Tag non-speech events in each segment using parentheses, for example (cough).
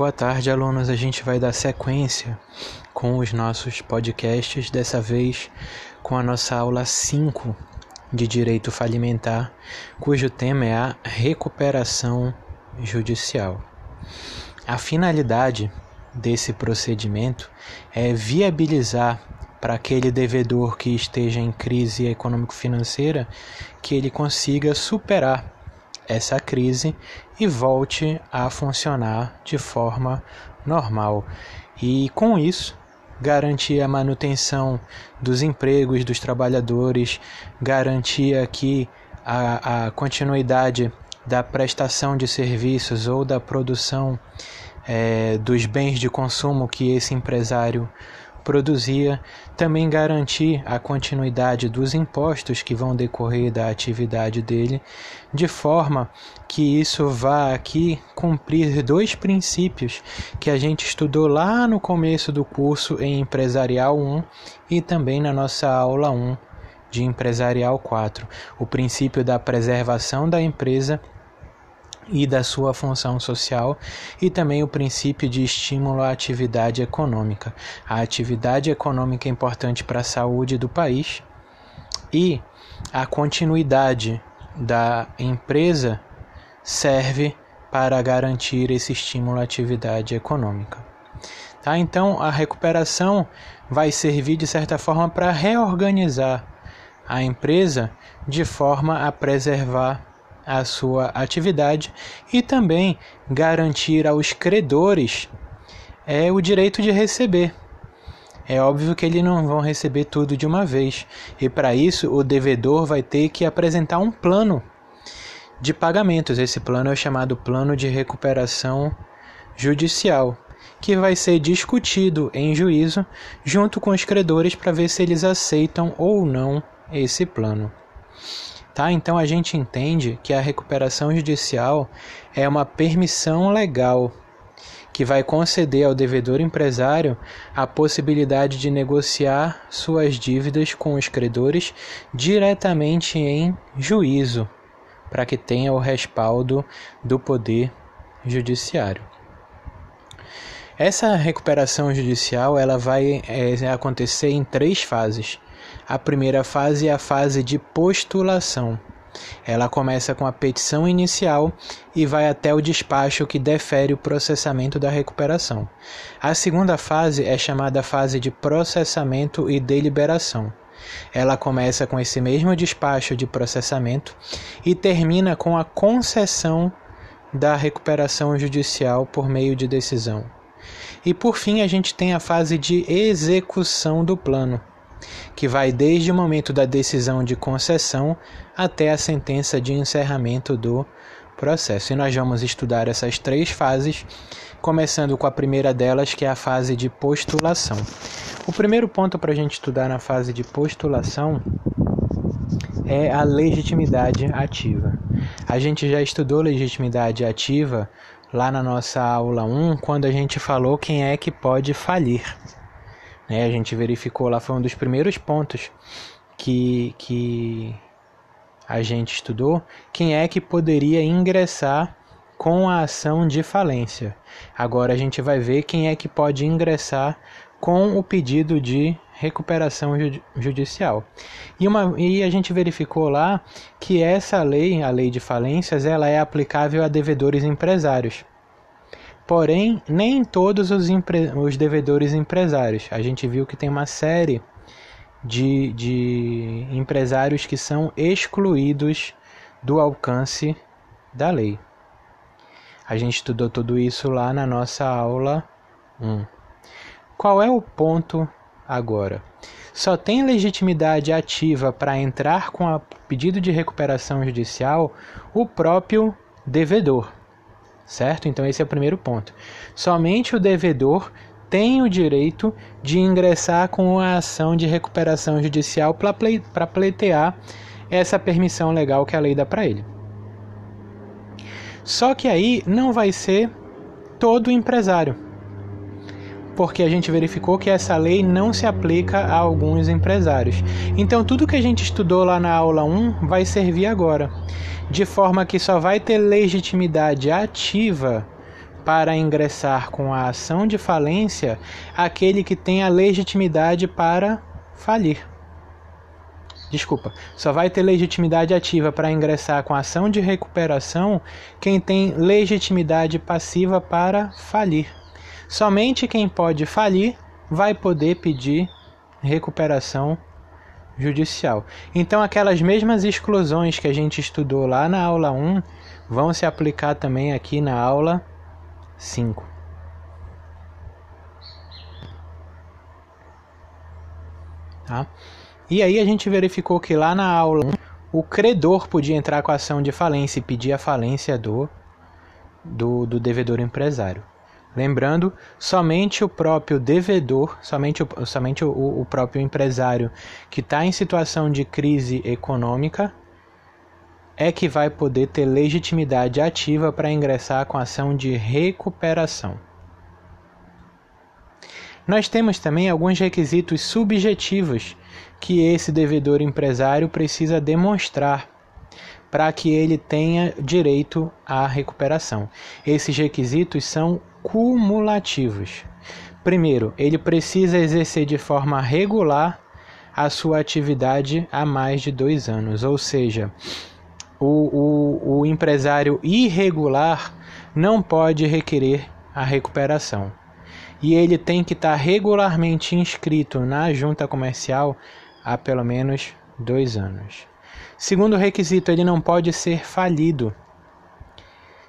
Boa tarde, alunos. A gente vai dar sequência com os nossos podcasts, dessa vez com a nossa aula 5 de Direito Falimentar, cujo tema é a recuperação judicial. A finalidade desse procedimento é viabilizar para aquele devedor que esteja em crise econômico-financeira que ele consiga superar essa crise e volte a funcionar de forma normal. E com isso, garantir a manutenção dos empregos dos trabalhadores, garantir aqui a, a continuidade da prestação de serviços ou da produção é, dos bens de consumo que esse empresário produzia, também garantir a continuidade dos impostos que vão decorrer da atividade dele, de forma que isso vá aqui cumprir dois princípios que a gente estudou lá no começo do curso em Empresarial 1 e também na nossa aula 1 de Empresarial 4, o princípio da preservação da empresa e da sua função social, e também o princípio de estímulo à atividade econômica. A atividade econômica é importante para a saúde do país e a continuidade da empresa serve para garantir esse estímulo à atividade econômica. Tá? Então, a recuperação vai servir de certa forma para reorganizar a empresa de forma a preservar a sua atividade e também garantir aos credores é o direito de receber. É óbvio que eles não vão receber tudo de uma vez, e para isso o devedor vai ter que apresentar um plano de pagamentos. Esse plano é chamado Plano de Recuperação Judicial, que vai ser discutido em juízo junto com os credores para ver se eles aceitam ou não esse plano. Tá? Então a gente entende que a recuperação judicial é uma permissão legal que vai conceder ao devedor empresário a possibilidade de negociar suas dívidas com os credores diretamente em juízo, para que tenha o respaldo do poder judiciário. Essa recuperação judicial ela vai é, acontecer em três fases. A primeira fase é a fase de postulação. Ela começa com a petição inicial e vai até o despacho que defere o processamento da recuperação. A segunda fase é chamada fase de processamento e deliberação. Ela começa com esse mesmo despacho de processamento e termina com a concessão da recuperação judicial por meio de decisão. E por fim, a gente tem a fase de execução do plano, que vai desde o momento da decisão de concessão até a sentença de encerramento do processo. E nós vamos estudar essas três fases, começando com a primeira delas, que é a fase de postulação. O primeiro ponto para a gente estudar na fase de postulação é a legitimidade ativa. A gente já estudou legitimidade ativa lá na nossa aula 1, quando a gente falou quem é que pode falir. Né? A gente verificou lá, foi um dos primeiros pontos que, que a gente estudou, quem é que poderia ingressar com a ação de falência. Agora a gente vai ver quem é que pode ingressar com o pedido de recuperação judicial. E, uma, e a gente verificou lá que essa lei, a lei de falências, ela é aplicável a devedores empresários. Porém, nem todos os, empre... os devedores empresários. A gente viu que tem uma série de, de empresários que são excluídos do alcance da lei. A gente estudou tudo isso lá na nossa aula 1. Qual é o ponto agora? Só tem legitimidade ativa para entrar com o pedido de recuperação judicial o próprio devedor certo? Então esse é o primeiro ponto. Somente o devedor tem o direito de ingressar com a ação de recuperação judicial para pleitear essa permissão legal que a lei dá para ele. Só que aí não vai ser todo empresário, porque a gente verificou que essa lei não se aplica a alguns empresários. Então tudo que a gente estudou lá na aula 1 vai servir agora de forma que só vai ter legitimidade ativa para ingressar com a ação de falência aquele que tem a legitimidade para falir. Desculpa, só vai ter legitimidade ativa para ingressar com a ação de recuperação quem tem legitimidade passiva para falir. Somente quem pode falir vai poder pedir recuperação judicial. Então, aquelas mesmas exclusões que a gente estudou lá na aula 1 vão se aplicar também aqui na aula 5. Tá? E aí a gente verificou que lá na aula 1 o credor podia entrar com a ação de falência e pedir a falência do, do, do devedor empresário. Lembrando, somente o próprio devedor, somente o, somente o, o próprio empresário que está em situação de crise econômica é que vai poder ter legitimidade ativa para ingressar com ação de recuperação. Nós temos também alguns requisitos subjetivos que esse devedor empresário precisa demonstrar para que ele tenha direito à recuperação. Esses requisitos são cumulativos. Primeiro, ele precisa exercer de forma regular a sua atividade há mais de dois anos, ou seja, o, o, o empresário irregular não pode requerer a recuperação. E ele tem que estar regularmente inscrito na junta comercial há pelo menos dois anos. Segundo requisito, ele não pode ser falido.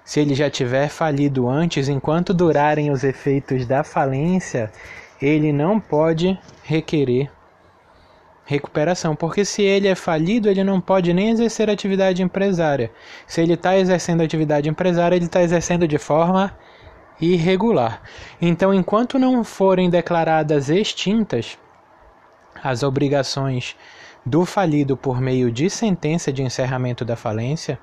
Se ele já tiver falido antes, enquanto durarem os efeitos da falência, ele não pode requerer recuperação, porque se ele é falido, ele não pode nem exercer atividade empresária. Se ele está exercendo atividade empresária, ele está exercendo de forma irregular. Então, enquanto não forem declaradas extintas as obrigações do falido por meio de sentença de encerramento da falência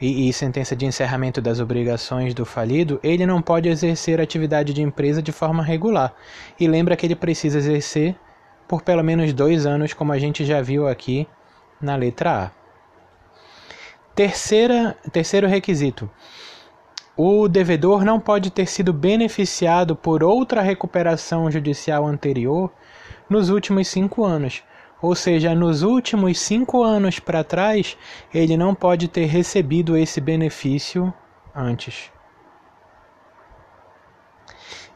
e, e, sentença de encerramento das obrigações do falido, ele não pode exercer atividade de empresa de forma regular. E lembra que ele precisa exercer por pelo menos dois anos, como a gente já viu aqui na letra A. Terceira, terceiro requisito: o devedor não pode ter sido beneficiado por outra recuperação judicial anterior nos últimos cinco anos ou seja, nos últimos cinco anos para trás, ele não pode ter recebido esse benefício antes.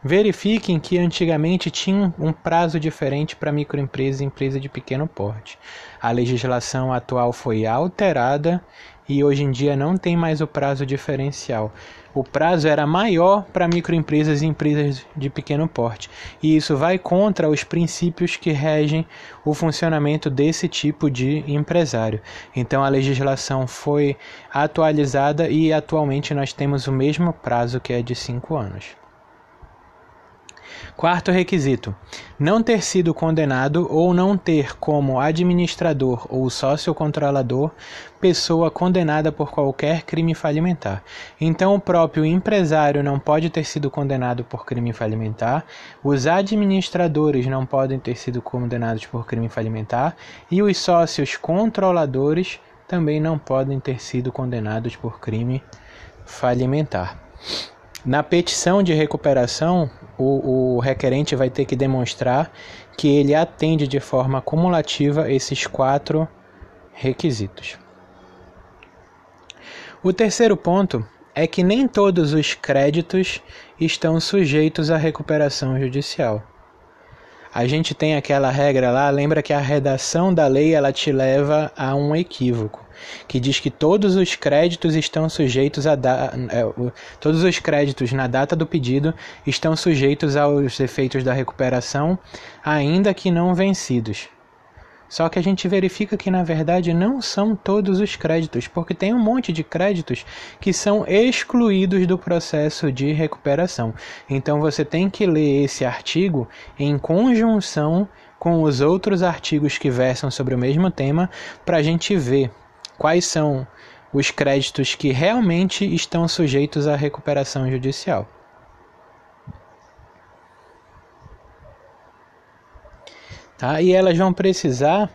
Verifiquem que antigamente tinha um prazo diferente para microempresa e empresa de pequeno porte. A legislação atual foi alterada e hoje em dia não tem mais o prazo diferencial. O prazo era maior para microempresas e empresas de pequeno porte, e isso vai contra os princípios que regem o funcionamento desse tipo de empresário. Então a legislação foi atualizada e atualmente nós temos o mesmo prazo que é de cinco anos. Quarto requisito: não ter sido condenado ou não ter como administrador ou sócio controlador pessoa condenada por qualquer crime falimentar. Então, o próprio empresário não pode ter sido condenado por crime falimentar, os administradores não podem ter sido condenados por crime falimentar e os sócios controladores também não podem ter sido condenados por crime falimentar. Na petição de recuperação, o, o, requerente vai ter que demonstrar que ele atende de forma cumulativa esses quatro requisitos. O terceiro ponto é que nem todos os créditos estão sujeitos à recuperação judicial. A gente tem aquela regra lá, lembra que a redação da lei ela te leva a um equívoco que diz que todos os créditos estão sujeitos a da, é, todos os créditos na data do pedido estão sujeitos aos efeitos da recuperação, ainda que não vencidos. Só que a gente verifica que na verdade não são todos os créditos, porque tem um monte de créditos que são excluídos do processo de recuperação. Então você tem que ler esse artigo em conjunção com os outros artigos que versam sobre o mesmo tema para a gente ver quais são os créditos que realmente estão sujeitos à recuperação judicial. Tá? E elas vão precisar,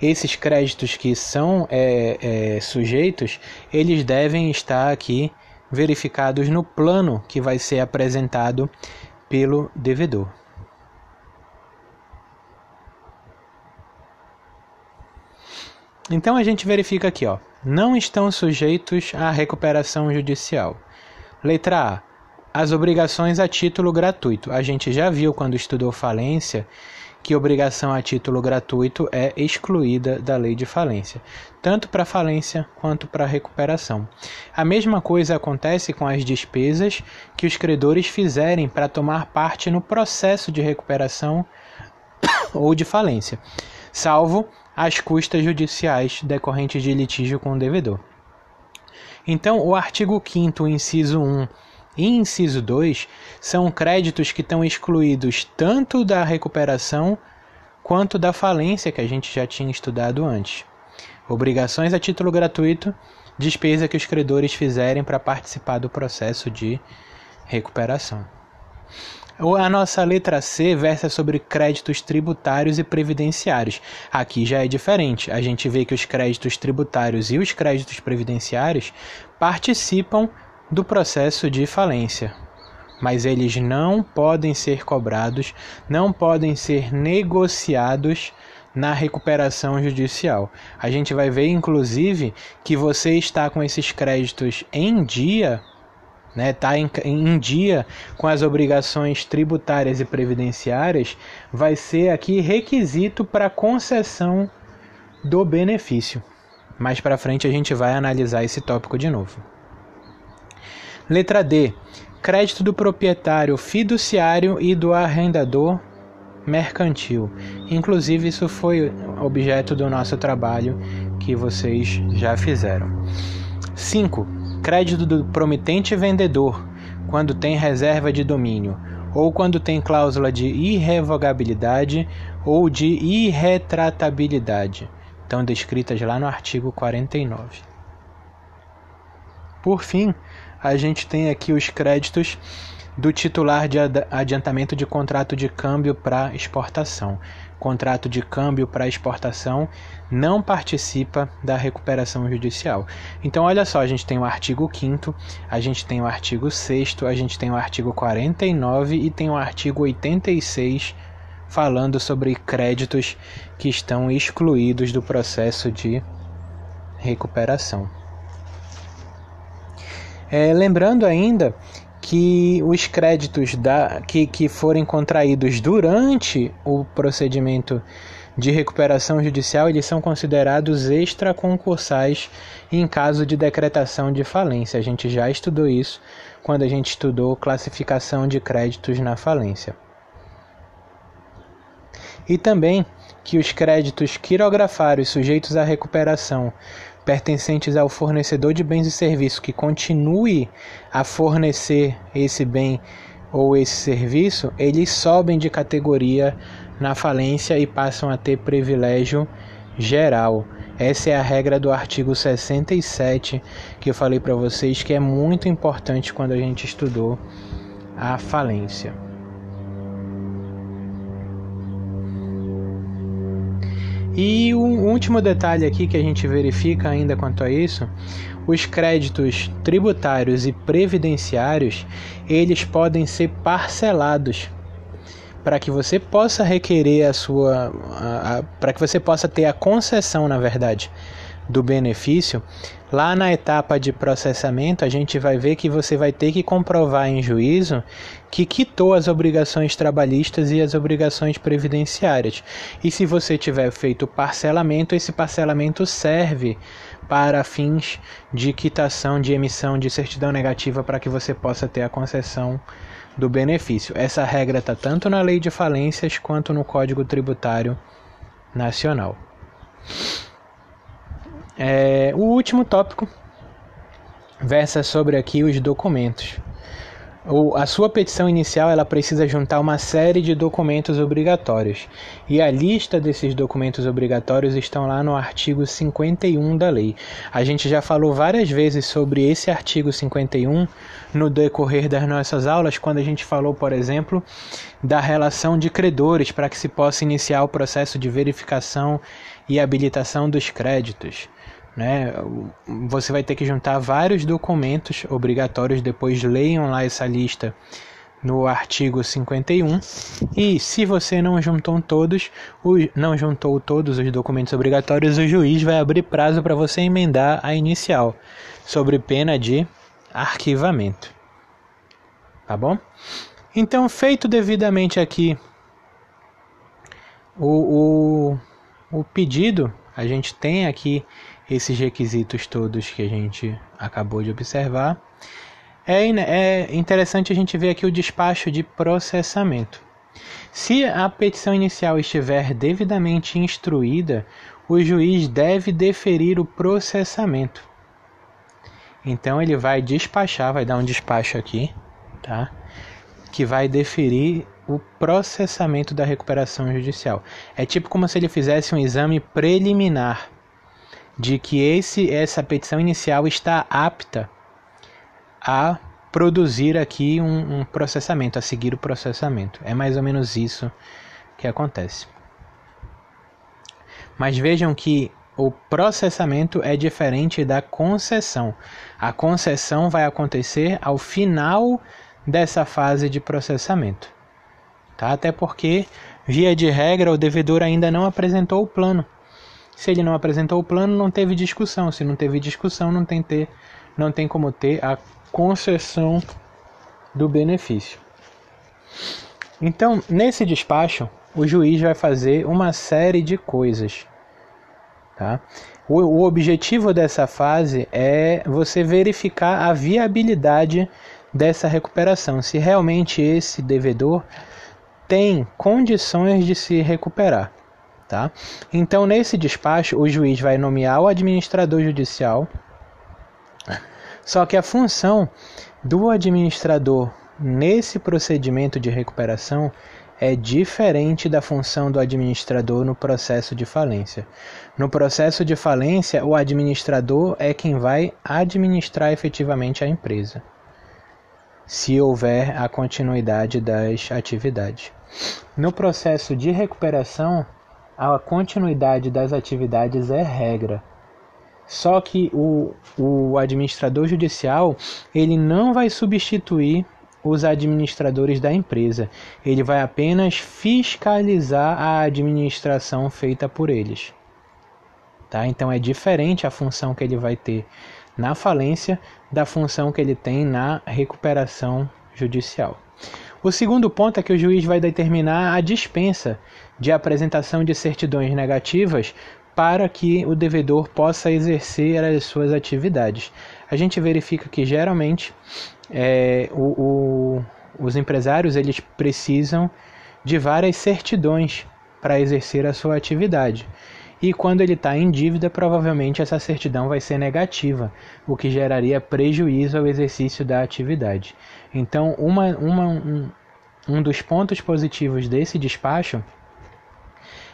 esses créditos que são é, é, sujeitos, eles devem estar aqui verificados no plano que vai ser apresentado pelo devedor. Então a gente verifica aqui, ó, não estão sujeitos à recuperação judicial. Letra A. As obrigações a título gratuito. A gente já viu quando estudou falência que obrigação a título gratuito é excluída da lei de falência, tanto para falência quanto para recuperação. A mesma coisa acontece com as despesas que os credores fizerem para tomar parte no processo de recuperação (coughs) ou de falência, salvo as custas judiciais decorrentes de litígio com o devedor. Então, o artigo 5 inciso 1 e inciso 2 são créditos que estão excluídos tanto da recuperação quanto da falência que a gente já tinha estudado antes. Obrigações a título gratuito, despesa que os credores fizerem para participar do processo de recuperação. A nossa letra C versa sobre créditos tributários e previdenciários. Aqui já é diferente. A gente vê que os créditos tributários e os créditos previdenciários participam do processo de falência, mas eles não podem ser cobrados, não podem ser negociados na recuperação judicial. A gente vai ver, inclusive, que você está com esses créditos em dia né, tá em, em dia com as obrigações tributárias e previdenciárias, vai ser aqui requisito para concessão do benefício. Mais para frente a gente vai analisar esse tópico de novo. Letra D. Crédito do proprietário fiduciário e do arrendador mercantil. Inclusive, isso foi objeto do nosso trabalho que vocês já fizeram. 5 crédito do promitente vendedor, quando tem reserva de domínio, ou quando tem cláusula de irrevogabilidade ou de irretratabilidade, estão descritas lá no artigo 49. Por fim, a gente tem aqui os créditos do titular de adiantamento de contrato de câmbio para exportação contrato de câmbio para exportação não participa da recuperação judicial. Então, olha só, a gente tem o artigo 5 a gente tem o artigo 6 a gente tem o artigo 49 e tem o artigo 86 falando sobre créditos que estão excluídos do processo de recuperação. É, lembrando ainda que os créditos da, que, que forem contraídos durante o procedimento de recuperação judicial eles são considerados extraconcursais em caso de decretação de falência. A gente já estudou isso quando a gente estudou classificação de créditos na falência. E também que os créditos quirografários sujeitos à recuperação pertencentes ao fornecedor de bens e serviços que continue a fornecer esse bem ou esse serviço, eles sobem de categoria na falência e passam a ter privilégio geral. Essa é a regra do artigo 67 que eu falei para vocês que é muito importante quando a gente estudou a falência. E um último detalhe aqui que a gente verifica ainda quanto a isso, os créditos tributários e previdenciários, eles podem ser parcelados para que você possa requerer a sua para que você possa ter a concessão, na verdade, do benefício, lá na etapa de processamento, a gente vai ver que você vai ter que comprovar em juízo que quitou as obrigações trabalhistas e as obrigações previdenciárias. E se você tiver feito parcelamento, esse parcelamento serve para fins de quitação de emissão de certidão negativa para que você possa ter a concessão do benefício. Essa regra está tanto na lei de falências quanto no Código Tributário Nacional. É, o último tópico versa sobre aqui os documentos. O, a sua petição inicial ela precisa juntar uma série de documentos obrigatórios e a lista desses documentos obrigatórios estão lá no artigo 51 da lei. A gente já falou várias vezes sobre esse artigo 51 no decorrer das nossas aulas, quando a gente falou, por exemplo, da relação de credores para que se possa iniciar o processo de verificação e habilitação dos créditos né? Você vai ter que juntar vários documentos obrigatórios, depois leiam lá essa lista no artigo 51. E se você não juntou todos, o, não juntou todos os documentos obrigatórios, o juiz vai abrir prazo para você emendar a inicial, sobre pena de arquivamento. Tá bom? Então, feito devidamente aqui o, o, o pedido, a gente tem aqui esses requisitos todos que a gente acabou de observar. É, é interessante a gente ver aqui o despacho de processamento. Se a petição inicial estiver devidamente instruída, o juiz deve deferir o processamento. Então ele vai despachar, vai dar um despacho aqui, tá? Que vai deferir o processamento da recuperação judicial. É tipo como se ele fizesse um exame preliminar de que esse essa petição inicial está apta a produzir aqui um, um processamento, a seguir o processamento. É mais ou menos isso que acontece. Mas vejam que o processamento é diferente da concessão. A concessão vai acontecer ao final dessa fase de processamento. Tá? Até porque, via de regra, o devedor ainda não apresentou o plano. Se ele não apresentou o plano, não teve discussão. Se não teve discussão, não tem, ter, não tem como ter a concessão do benefício. Então, nesse despacho, o juiz vai fazer uma série de coisas. Tá? O, o objetivo dessa fase é você verificar a viabilidade dessa recuperação, se realmente esse devedor tem condições de se recuperar. Tá? Então, nesse despacho, o juiz vai nomear o administrador judicial só que a função do administrador nesse procedimento de recuperação é diferente da função do administrador no processo de falência. No processo de falência, o administrador é quem vai administrar efetivamente a empresa, se houver a continuidade das atividades. No processo de recuperação, a continuidade das atividades é regra. Só que o, o administrador judicial ele não vai substituir os administradores da empresa. Ele vai apenas fiscalizar a administração feita por eles. Tá? Então é diferente a função que ele vai ter na falência da função que ele tem na recuperação judicial. O segundo ponto é que o juiz vai determinar a dispensa de apresentação de certidões negativas para que o devedor possa exercer as suas atividades. A gente verifica que geralmente é, o, o, os empresários eles precisam de várias certidões para exercer a sua atividade. E quando ele está em dívida, provavelmente essa certidão vai ser negativa, o que geraria prejuízo ao exercício da atividade. Então, uma, uma, um, um dos pontos positivos desse despacho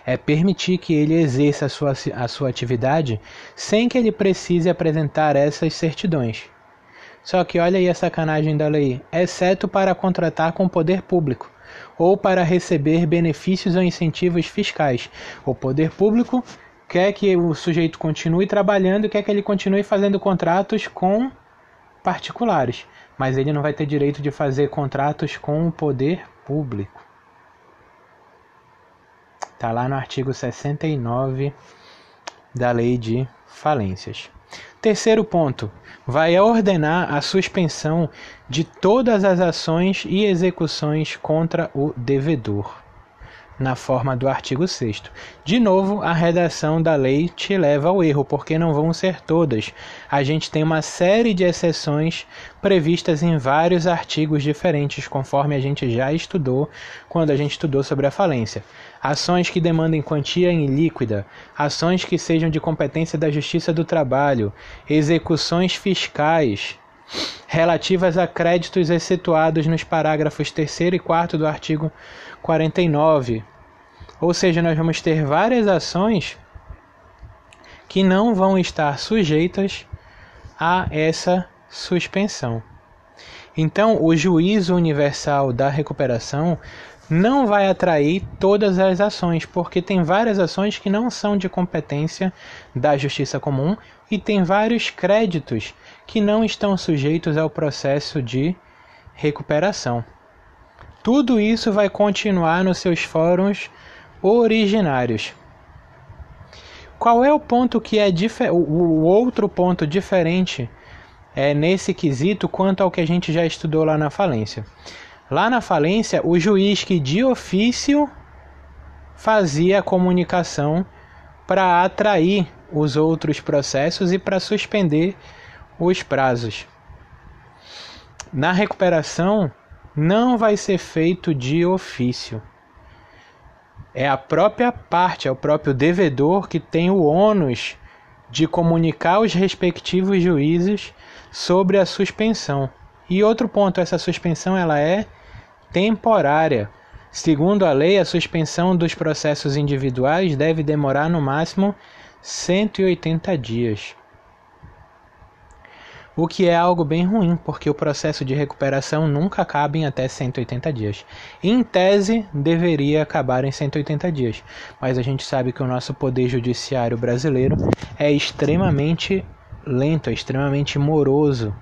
é permitir que ele exerça a sua, a sua atividade sem que ele precise apresentar essas certidões. Só que olha aí a sacanagem da lei, exceto para contratar com o poder público ou para receber benefícios ou incentivos fiscais. O poder público quer que o sujeito continue trabalhando quer que ele continue fazendo contratos com particulares, mas ele não vai ter direito de fazer contratos com o poder público. Está lá no artigo 69 da Lei de Falências. Terceiro ponto, vai ordenar a suspensão de todas as ações e execuções contra o devedor na forma do artigo 6. De novo, a redação da lei te leva ao erro, porque não vão ser todas. A gente tem uma série de exceções previstas em vários artigos diferentes, conforme a gente já estudou quando a gente estudou sobre a falência. Ações que demandem quantia em líquida, ações que sejam de competência da Justiça do Trabalho, execuções fiscais relativas a créditos excetuados nos parágrafos 3 e 4 do artigo 49. Ou seja, nós vamos ter várias ações que não vão estar sujeitas a essa suspensão. Então, o juízo universal da recuperação não vai atrair todas as ações, porque tem várias ações que não são de competência da Justiça Comum e tem vários créditos que não estão sujeitos ao processo de recuperação. Tudo isso vai continuar nos seus fóruns originários. Qual é o ponto que é o outro ponto diferente é nesse quesito quanto ao que a gente já estudou lá na falência? Lá na falência, o juiz que de ofício fazia a comunicação para atrair os outros processos e para suspender os prazos. Na recuperação, não vai ser feito de ofício. É a própria parte, é o próprio devedor que tem o ônus de comunicar aos respectivos juízes sobre a suspensão. E outro ponto, essa suspensão ela é temporária. Segundo a lei, a suspensão dos processos individuais deve demorar no máximo 180 dias. O que é algo bem ruim, porque o processo de recuperação nunca acaba em até 180 dias. Em tese, deveria acabar em 180 dias, mas a gente sabe que o nosso poder judiciário brasileiro é extremamente lento, é extremamente moroso.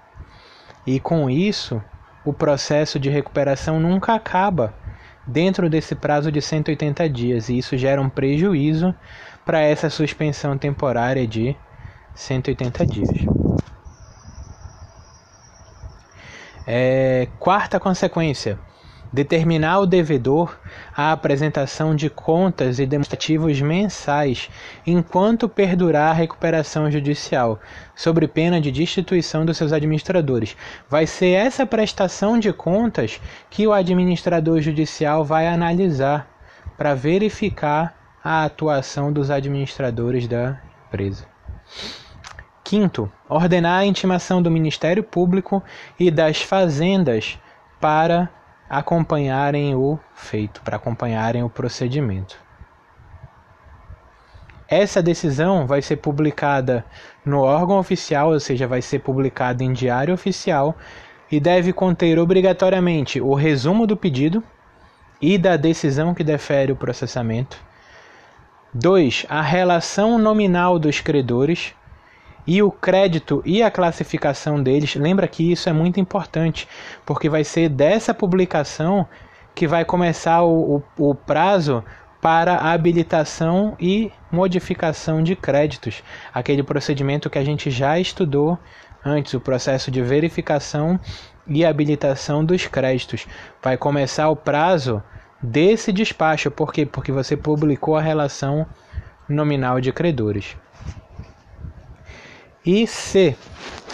E com isso, o processo de recuperação nunca acaba dentro desse prazo de 180 dias, e isso gera um prejuízo para essa suspensão temporária de 180 dias. É, quarta consequência: determinar ao devedor a apresentação de contas e demonstrativos mensais enquanto perdurar a recuperação judicial, sob pena de destituição dos seus administradores. Vai ser essa prestação de contas que o administrador judicial vai analisar para verificar a atuação dos administradores da empresa. Quinto, ordenar a intimação do Ministério Público e das Fazendas para acompanharem o feito, para acompanharem o procedimento. Essa decisão vai ser publicada no órgão oficial, ou seja, vai ser publicada em diário oficial e deve conter obrigatoriamente o resumo do pedido e da decisão que defere o processamento. 2. A relação nominal dos credores e o crédito e a classificação deles, lembra que isso é muito importante, porque vai ser dessa publicação que vai começar o, o, o prazo para habilitação e modificação de créditos, aquele procedimento que a gente já estudou antes, o processo de verificação e habilitação dos créditos. Vai começar o prazo desse despacho, por quê? Porque você publicou a relação nominal de credores. E C.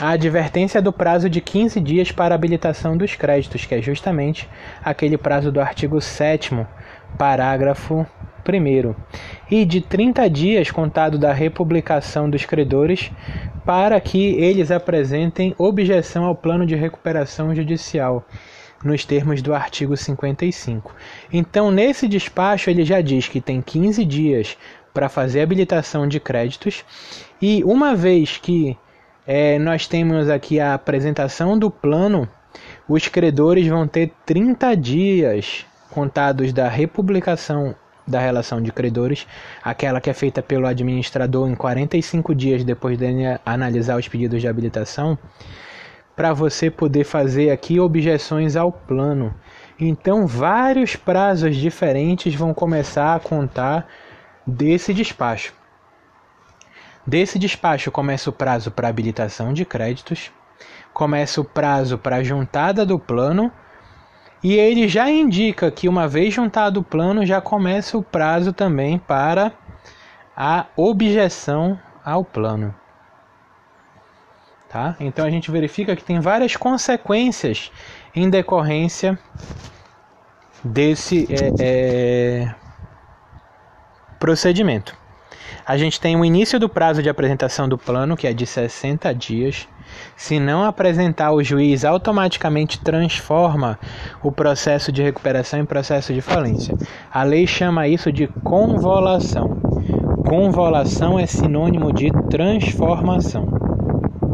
A advertência do prazo de 15 dias para habilitação dos créditos, que é justamente aquele prazo do artigo 7, parágrafo 1. E de 30 dias contado da republicação dos credores para que eles apresentem objeção ao plano de recuperação judicial nos termos do artigo 55. Então, nesse despacho, ele já diz que tem 15 dias para fazer habilitação de créditos. E uma vez que é, nós temos aqui a apresentação do plano, os credores vão ter 30 dias contados da republicação da relação de credores, aquela que é feita pelo administrador em 45 dias depois de analisar os pedidos de habilitação, para você poder fazer aqui objeções ao plano. Então, vários prazos diferentes vão começar a contar desse despacho. Desse despacho começa o prazo para habilitação de créditos, começa o prazo para juntada do plano e ele já indica que uma vez juntado o plano já começa o prazo também para a objeção ao plano. Tá? Então a gente verifica que tem várias consequências em decorrência desse é, é, Procedimento. A gente tem o início do prazo de apresentação do plano, que é de 60 dias. Se não apresentar, o juiz automaticamente transforma o processo de recuperação em processo de falência. A lei chama isso de convolução. Convolução é sinônimo de transformação.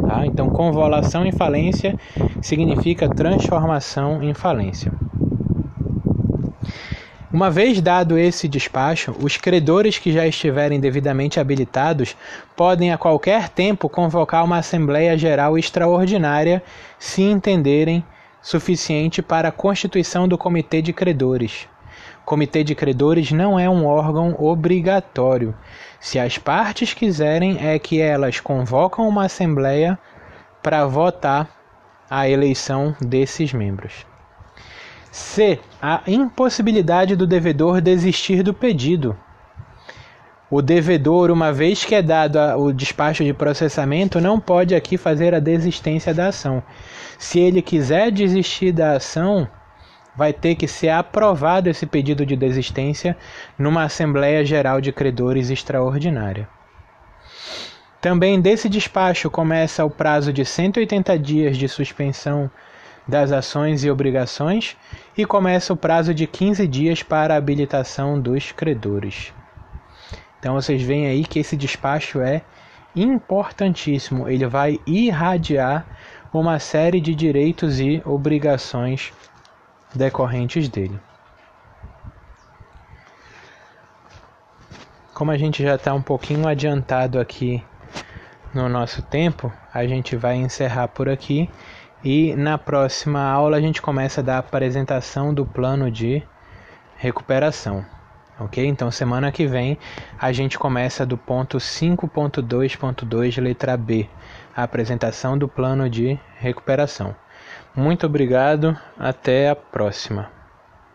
Tá? Então, convolução em falência significa transformação em falência. Uma vez dado esse despacho, os credores que já estiverem devidamente habilitados podem a qualquer tempo convocar uma Assembleia Geral Extraordinária se entenderem suficiente para a constituição do Comitê de Credores. Comitê de Credores não é um órgão obrigatório. Se as partes quiserem, é que elas convocam uma assembleia para votar a eleição desses membros. C. A impossibilidade do devedor desistir do pedido. O devedor, uma vez que é dado o despacho de processamento, não pode aqui fazer a desistência da ação. Se ele quiser desistir da ação, vai ter que ser aprovado esse pedido de desistência numa Assembleia Geral de Credores extraordinária. Também desse despacho começa o prazo de 180 dias de suspensão das ações e obrigações e começa o prazo de 15 dias para a habilitação dos credores. Então vocês veem aí que esse despacho é importantíssimo, ele vai irradiar uma série de direitos e obrigações decorrentes dele. Como a gente já está um pouquinho adiantado aqui no nosso tempo, a gente vai encerrar por aqui e na próxima aula a gente começa a dar a apresentação do plano de recuperação. Ok? Então semana que vem a gente começa do ponto 5.2.2, letra B, a apresentação do plano de recuperação. Muito obrigado, até a próxima.